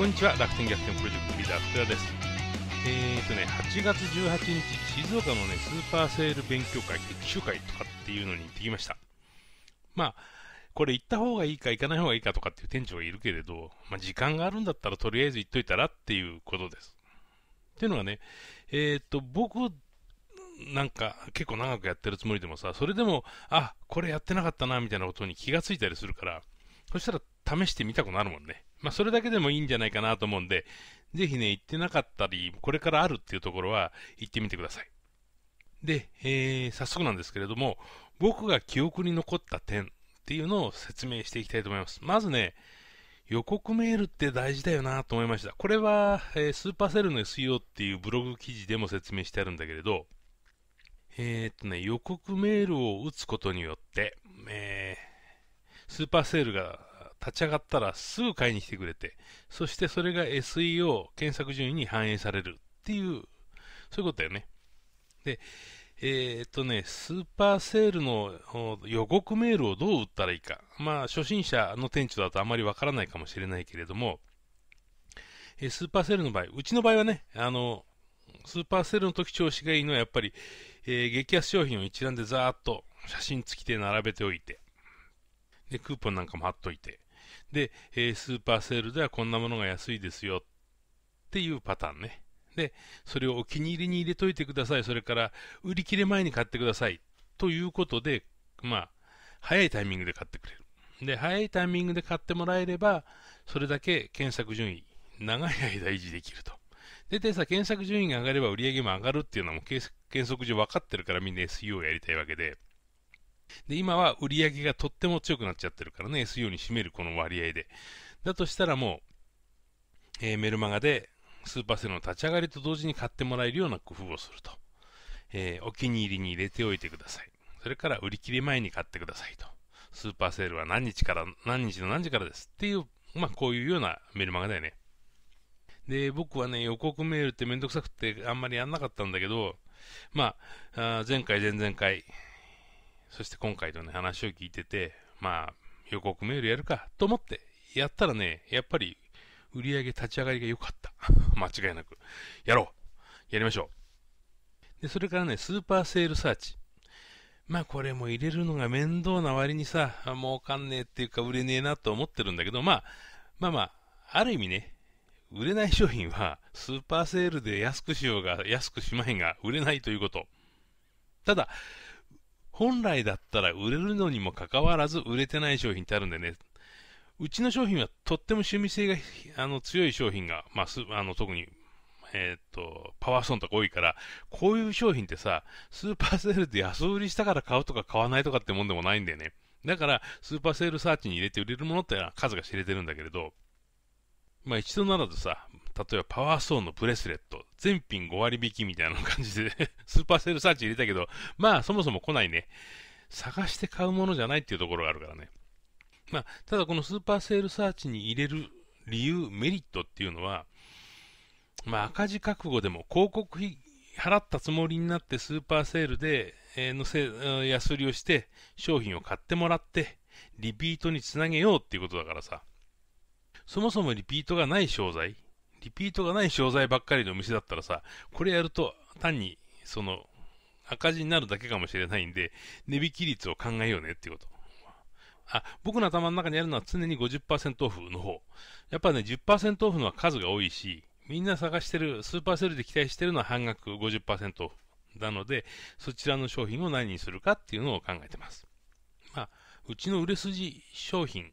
こんにちは楽天逆転プロジェクトリーダー福田ですえーとね8月18日静岡のねスーパーセール勉強会研修会とかっていうのに行ってきましたまあこれ行った方がいいか行かない方がいいかとかっていう店長がいるけれど、まあ、時間があるんだったらとりあえず行っといたらっていうことです。っていうのがね、えー、と、僕、なんか結構長くやってるつもりでもさ、それでも、あ、これやってなかったな、みたいなことに気がついたりするから、そしたら試してみたくなるもんね。まあ、それだけでもいいんじゃないかなと思うんで、ぜひね、行ってなかったり、これからあるっていうところは行ってみてください。で、えー、早速なんですけれども、僕が記憶に残った点っていうのを説明していきたいと思います。まずね、予告メールって大事だよなと思いました。これは、えー、スーパーセルの SEO っていうブログ記事でも説明してあるんだけれど、えー、っとね、予告メールを打つことによって、えー、スーパーセールが立ち上がったらすぐ買いに来てくれて、そしてそれが SEO 検索順位に反映されるっていう、そういうことだよね。で、えー、っとね、スーパーセールの予告メールをどう打ったらいいか。まあ、初心者の店長だとあまりわからないかもしれないけれども、えー、スーパーセールの場合、うちの場合はね、あの、スーパーセールの時調子がいいのはやっぱり、えー、激安商品を一覧でざーっと写真付きで並べておいて、で、クーポンなんかも貼っといて、で、えー、スーパーセールではこんなものが安いですよっていうパターンね。で、それをお気に入りに入れといてください。それから、売り切れ前に買ってください。ということで、まあ、早いタイミングで買ってくれる。で、早いタイミングで買ってもらえれば、それだけ検索順位、長い間維持できると。で、さ、検索順位が上がれば売り上げも上がるっていうのも計測上分かってるからみんな SEO をやりたいわけで。で、今は売り上げがとっても強くなっちゃってるからね、SEO に占めるこの割合で。だとしたらもう、えー、メルマガでスーパーセルの立ち上がりと同時に買ってもらえるような工夫をすると。えー、お気に入りに入れておいてください。それから売り切れ前に買ってくださいと。スーパーセールは何日から、何日の何時からですっていう、まあこういうようなメルマガだよね。で、僕はね、予告メールってめんどくさくてあんまりやんなかったんだけど、まあ、あ前回、前々回、そして今回とね、話を聞いてて、まあ、予告メールやるかと思ってやったらね、やっぱり売り上げ立ち上がりが良かった。間違いなく。やろうやりましょうで、それからね、スーパーセールサーチ。まあこれも入れるのが面倒な割にさ、儲かんねえっていうか売れねえなと思ってるんだけど、まあ、まあまあ、ある意味ね、売れない商品はスーパーセールで安くしようが安くしまへんが売れないということ。ただ、本来だったら売れるのにもかかわらず売れてない商品ってあるんでね、うちの商品はとっても趣味性があの強い商品が、まあ、あの特に、えっ、と、パワーソンとか多いから、こういう商品ってさ、スーパーセールで安売りしたから買うとか買わないとかってもんでもないんだよね。だから、スーパーセールサーチに入れて売れるものって数が知れてるんだけれど、まあ一度ならずさ、例えばパワーストーンのブレスレット、全品5割引きみたいな感じで スーパーセールサーチ入れたけど、まあそもそも来ないね。探して買うものじゃないっていうところがあるからね。まあ、ただこのスーパーセールサーチに入れる理由、メリットっていうのは、まあ、赤字覚悟でも広告費払ったつもりになってスーパーセールで、えー、のせ安売りをして商品を買ってもらってリピートにつなげようっていうことだからさそもそもリピートがない商材リピートがない商材ばっかりのお店だったらさこれやると単にその赤字になるだけかもしれないんで値引き率を考えようねっていうことあ、僕の頭の中にあるのは常に50%オフの方。やっぱね、10%オフのは数が多いし、みんな探してる、スーパーセルで期待してるのは半額50%オフ。なので、そちらの商品を何にするかっていうのを考えてます。まあ、うちの売れ筋商品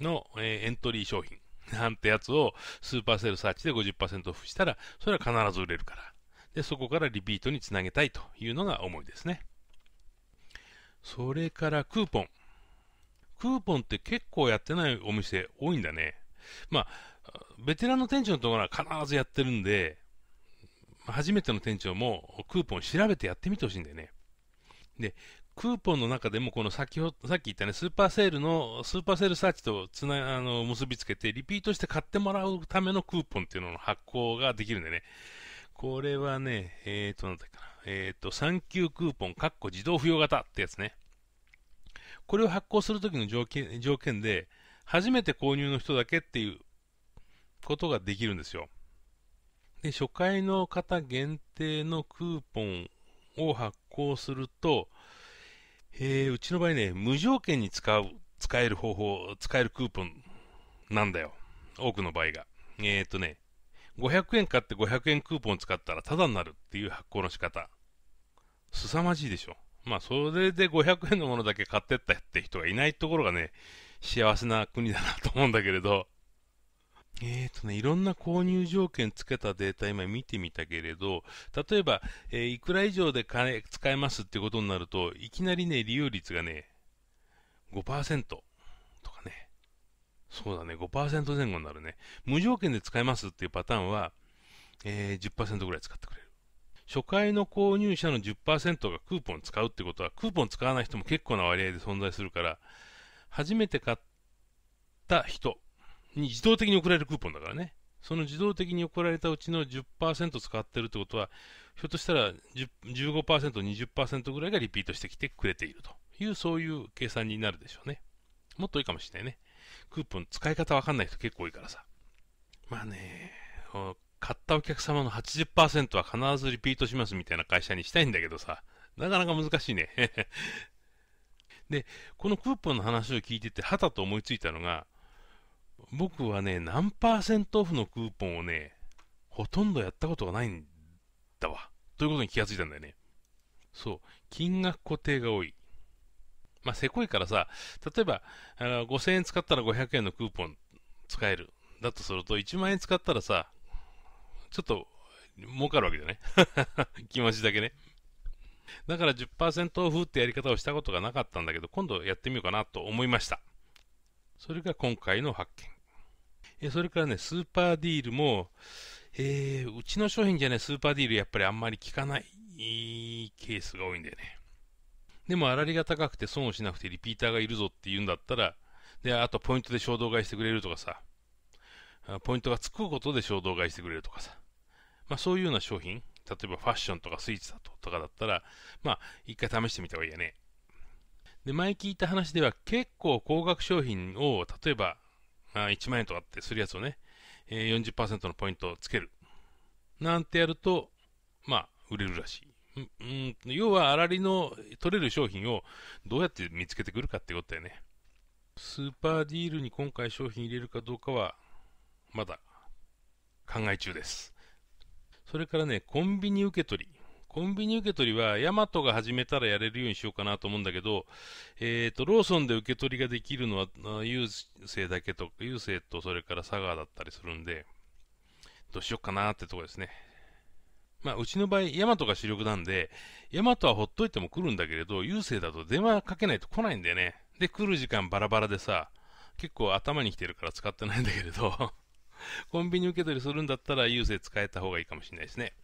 の、えー、エントリー商品なんてやつをスーパーセールサーチで50%オフしたら、それは必ず売れるから。で、そこからリピートにつなげたいというのが思いですね。それからクーポン。クーポンって結構やってないお店多いんだね。まあ、ベテランの店長のところは必ずやってるんで、初めての店長もクーポン調べてやってみてほしいんだよね。で、クーポンの中でもこの先ほど、さっき言ったね、スーパーセールの、スーパーセールサーチとつな、あの、結びつけて、リピートして買ってもらうためのクーポンっていうのの発行ができるんでね。これはね、えっ、ー、と、なんだっけな。えっ、ー、と、サンキュークーポン、かっこ自動付与型ってやつね。これを発行するときの条件条件で、初めて購入の人だけっていうことができるんですよ。で、初回の方限定のクーポンを発行すると、え、うちの場合ね、無条件に使う、使える方法、使えるクーポンなんだよ。多くの場合が。えー、っとね、500円買って500円クーポン使ったらタダになるっていう発行の仕方。凄まじいでしょ。まあ、それで500円のものだけ買ってったって人がいないところがね、幸せな国だなと思うんだけれど、えーとね、いろんな購入条件つけたデータ今見てみたけれど、例えば、えー、いくら以上で金使えますってことになると、いきなりね、利用率がね、5%とかね、そうだね、5%前後になるね。無条件で使えますっていうパターンは、えー、10%ぐらい使ってくれる。初回の購入者の10%がクーポン使うってことは、クーポン使わない人も結構な割合で存在するから、初めて買った人に自動的に送られるクーポンだからね。その自動的に送られたうちの10%使ってるってことは、ひょっとしたら15%、20%ぐらいがリピートしてきてくれているという、そういう計算になるでしょうね。もっといいかもしれないね。クーポン使い方わかんない人結構多いからさ。まあね、買ったお客様の80%は必ずリピートしますみたいな会社にしたいんだけどさ、なかなか難しいね。で、このクーポンの話を聞いてて、はたと思いついたのが、僕はね、何パーセントオフのクーポンをね、ほとんどやったことがないんだわ。ということに気がついたんだよね。そう、金額固定が多い。まあ、せこいからさ、例えば、あ5000円使ったら500円のクーポン使える。だとすると、1万円使ったらさ、ちょっと、儲かるわけだね。気持ちだけね。だから10%オフってやり方をしたことがなかったんだけど、今度やってみようかなと思いました。それが今回の発見。えそれからね、スーパーディールも、えー、うちの商品じゃね、スーパーディールやっぱりあんまり効かないケースが多いんだよね。でも、粗利が高くて損をしなくてリピーターがいるぞって言うんだったら、で、あとポイントで衝動買いしてくれるとかさ、ポイントがつくことで衝動買いしてくれるとかさ、まあそういうような商品、例えばファッションとかスイーツだととかだったら、まあ一回試してみた方がいいよね。で、前聞いた話では結構高額商品を、例えば、あ1万円とかってするやつをね、えー、40%のポイントをつける。なんてやると、まあ、売れるらしい。うん、要は、粗利の取れる商品をどうやって見つけてくるかってことだよね。スーパーディールに今回商品入れるかどうかは、まだ考え中です。それからね、コンビニ受け取り。コンビニ受け取りは、ヤマトが始めたらやれるようにしようかなと思うんだけど、えっ、ー、と、ローソンで受け取りができるのは、郵政だけとか、郵政とそれから佐川だったりするんで、どうしようかなってとこですね。まあ、うちの場合、ヤマトが主力なんで、ヤマトはほっといても来るんだけれど、郵政だと電話かけないと来ないんだよね。で、来る時間バラバラでさ、結構頭に来てるから使ってないんだけれど、コンビニ受け取りするんだったら郵政使えた方がいいかもしれないですね。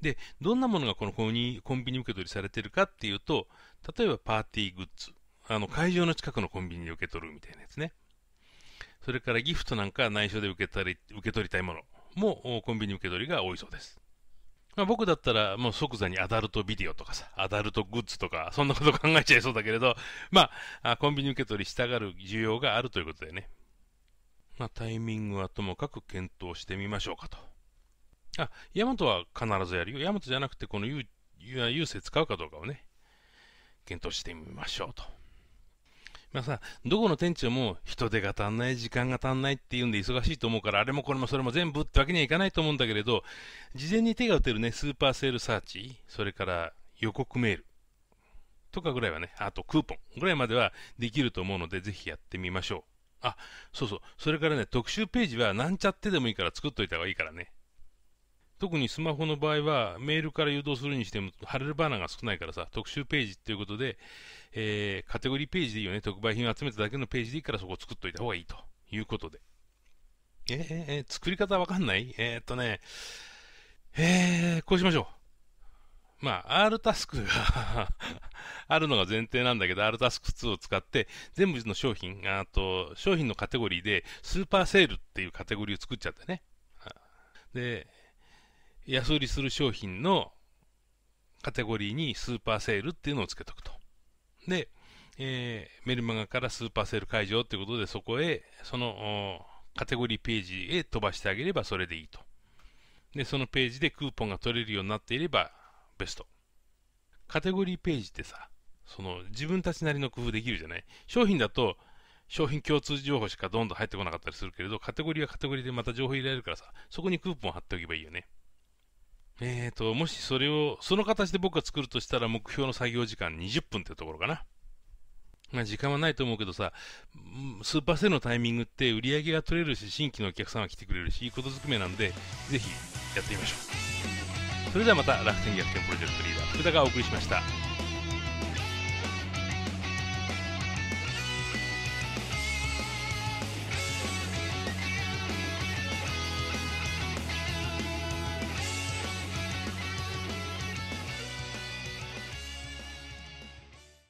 で、どんなものがこのコンビニ受け取りされてるかっていうと、例えばパーティーグッズ。あの、会場の近くのコンビニで受け取るみたいなやつね。それからギフトなんか内緒で受け取り受け取りたいものもコンビニ受け取りが多いそうです。まあ、僕だったらもう即座にアダルトビデオとかさ、アダルトグッズとか、そんなこと考えちゃいそうだけれど、まあ、コンビニ受け取りしたがる需要があるということでね。まあ、タイミングはともかく検討してみましょうかと。あ、ヤマトは必ずやるよ。ヤマトじゃなくて、この優勢使うかどうかをね、検討してみましょうと。まあさ、どこの店長も人手が足んない、時間が足んないっていうんで忙しいと思うから、あれもこれもそれも全部ってわけにはいかないと思うんだけれど、事前に手が打てるね、スーパーセールサーチ、それから予告メールとかぐらいはね、あとクーポンぐらいまではできると思うので、ぜひやってみましょう。あ、そうそう。それからね、特集ページはなんちゃってでもいいから作っといた方がいいからね。特にスマホの場合は、メールから誘導するにしても、貼れるバナーが少ないからさ、特集ページっていうことで、えー、カテゴリーページでいいよね。特売品を集めただけのページでいいからそこを作っといた方がいいということで。えー、えー、作り方わかんない？えー、っとね、えー、こうしましょう。まあ、R タスクが あるのが前提なんだけど、R タスク2を使って、全部の商品、あと、商品のカテゴリーで、スーパーセールっていうカテゴリーを作っちゃってね。で、安売りする商品のカテゴリーにスーパーセールっていうのをつけとくと。で、えー、メルマガからスーパーセール会場っていうことで、そこへ、そのカテゴリーページへ飛ばしてあげればそれでいいと。で、そのページでクーポンが取れるようになっていればベスト。カテゴリーページってさ、その自分たちなりの工夫できるじゃない？商品だと商品共通情報しかどんどん入ってこなかったりするけれど、カテゴリーはカテゴリーでまた情報入れられるからさ、そこにクーポン貼っておけばいいよね。えーと、もしそれを、その形で僕が作るとしたら目標の作業時間20分ってところかな。まあ時間はないと思うけどさ、スーパーセルのタイミングって売り上げが取れるし、新規のお客さんは来てくれるし、いいことずくめなんで、ぜひやってみましょう。それではまた楽天逆転プロジェクトリーダー、福田がお送りしました。